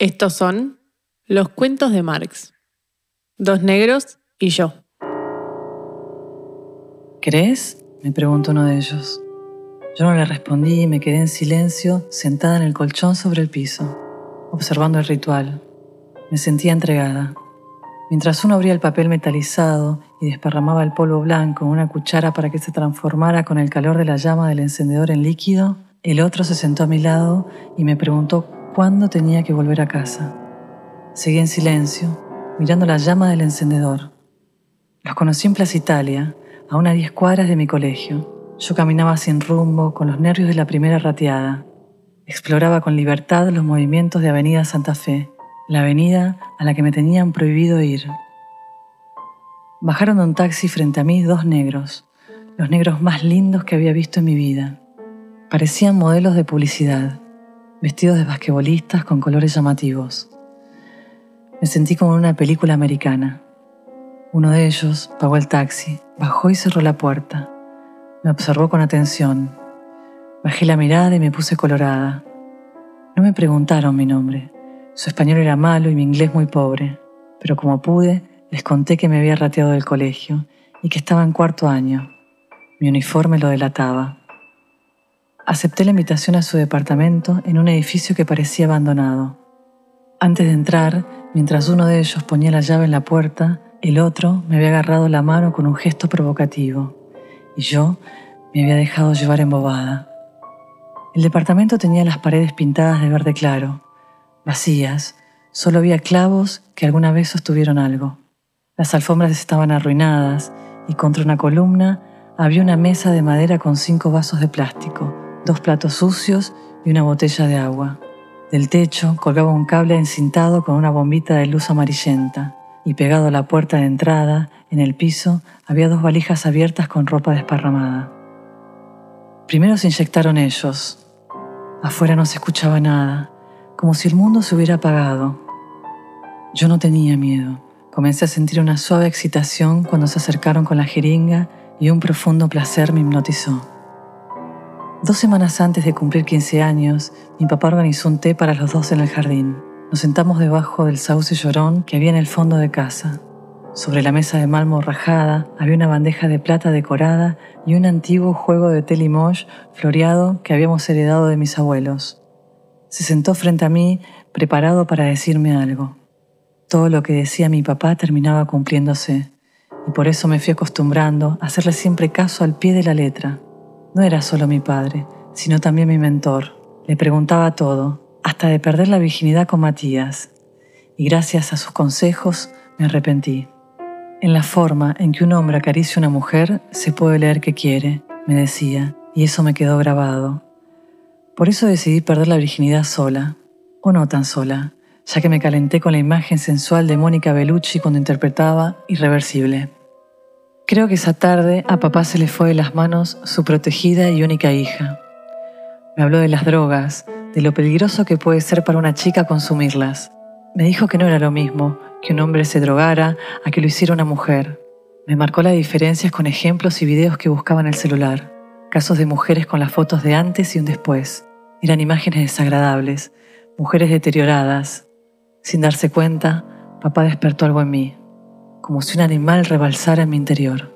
Estos son los cuentos de Marx. Dos negros y yo. ¿Crees? me preguntó uno de ellos. Yo no le respondí y me quedé en silencio, sentada en el colchón sobre el piso, observando el ritual. Me sentía entregada. Mientras uno abría el papel metalizado y desparramaba el polvo blanco en una cuchara para que se transformara con el calor de la llama del encendedor en líquido, el otro se sentó a mi lado y me preguntó cuándo tenía que volver a casa. Seguí en silencio, mirando la llama del encendedor. Los conocí en Plaza Italia, a unas diez cuadras de mi colegio. Yo caminaba sin rumbo, con los nervios de la primera rateada. Exploraba con libertad los movimientos de Avenida Santa Fe, la avenida a la que me tenían prohibido ir. Bajaron de un taxi frente a mí dos negros, los negros más lindos que había visto en mi vida. Parecían modelos de publicidad, vestidos de basquetbolistas con colores llamativos. Me sentí como en una película americana. Uno de ellos pagó el taxi, bajó y cerró la puerta. Me observó con atención. Bajé la mirada y me puse colorada. No me preguntaron mi nombre. Su español era malo y mi inglés muy pobre, pero como pude, les conté que me había rateado del colegio y que estaba en cuarto año. Mi uniforme lo delataba. Acepté la invitación a su departamento en un edificio que parecía abandonado. Antes de entrar, mientras uno de ellos ponía la llave en la puerta, el otro me había agarrado la mano con un gesto provocativo y yo me había dejado llevar embobada. El departamento tenía las paredes pintadas de verde claro vacías, solo había clavos que alguna vez sostuvieron algo. Las alfombras estaban arruinadas y contra una columna había una mesa de madera con cinco vasos de plástico, dos platos sucios y una botella de agua. Del techo colgaba un cable encintado con una bombita de luz amarillenta y pegado a la puerta de entrada, en el piso, había dos valijas abiertas con ropa desparramada. Primero se inyectaron ellos. Afuera no se escuchaba nada, como si el mundo se hubiera apagado. Yo no tenía miedo. Comencé a sentir una suave excitación cuando se acercaron con la jeringa y un profundo placer me hipnotizó. Dos semanas antes de cumplir 15 años, mi papá organizó un té para los dos en el jardín. Nos sentamos debajo del sauce llorón que había en el fondo de casa. Sobre la mesa de mármol rajada había una bandeja de plata decorada y un antiguo juego de té limoges floreado que habíamos heredado de mis abuelos. Se sentó frente a mí, preparado para decirme algo. Todo lo que decía mi papá terminaba cumpliéndose, y por eso me fui acostumbrando a hacerle siempre caso al pie de la letra. No era solo mi padre, sino también mi mentor. Le preguntaba todo, hasta de perder la virginidad con Matías, y gracias a sus consejos me arrepentí. En la forma en que un hombre acaricia a una mujer se puede leer que quiere, me decía, y eso me quedó grabado. Por eso decidí perder la virginidad sola, o no tan sola, ya que me calenté con la imagen sensual de Mónica Bellucci cuando interpretaba Irreversible. Creo que esa tarde a papá se le fue de las manos su protegida y única hija. Me habló de las drogas, de lo peligroso que puede ser para una chica consumirlas. Me dijo que no era lo mismo que un hombre se drogara a que lo hiciera una mujer. Me marcó las diferencias con ejemplos y videos que buscaba en el celular, casos de mujeres con las fotos de antes y un después, eran imágenes desagradables, mujeres deterioradas. Sin darse cuenta, papá despertó algo en mí, como si un animal rebalsara en mi interior.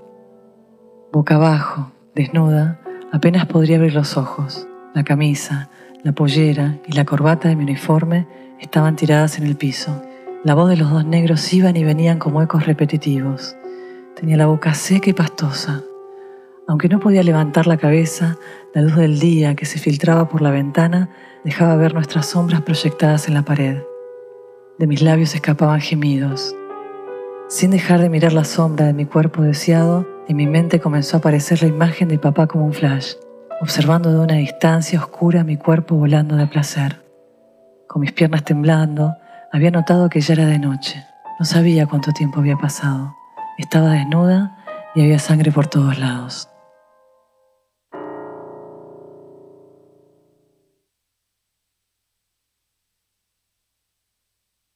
Boca abajo, desnuda, apenas podría abrir los ojos. La camisa, la pollera y la corbata de mi uniforme estaban tiradas en el piso. La voz de los dos negros iban y venían como ecos repetitivos. Tenía la boca seca y pastosa. Aunque no podía levantar la cabeza, la luz del día que se filtraba por la ventana dejaba ver nuestras sombras proyectadas en la pared. De mis labios escapaban gemidos. Sin dejar de mirar la sombra de mi cuerpo deseado, en mi mente comenzó a aparecer la imagen de papá como un flash, observando de una distancia oscura mi cuerpo volando de placer. Con mis piernas temblando, había notado que ya era de noche. No sabía cuánto tiempo había pasado. Estaba desnuda y había sangre por todos lados.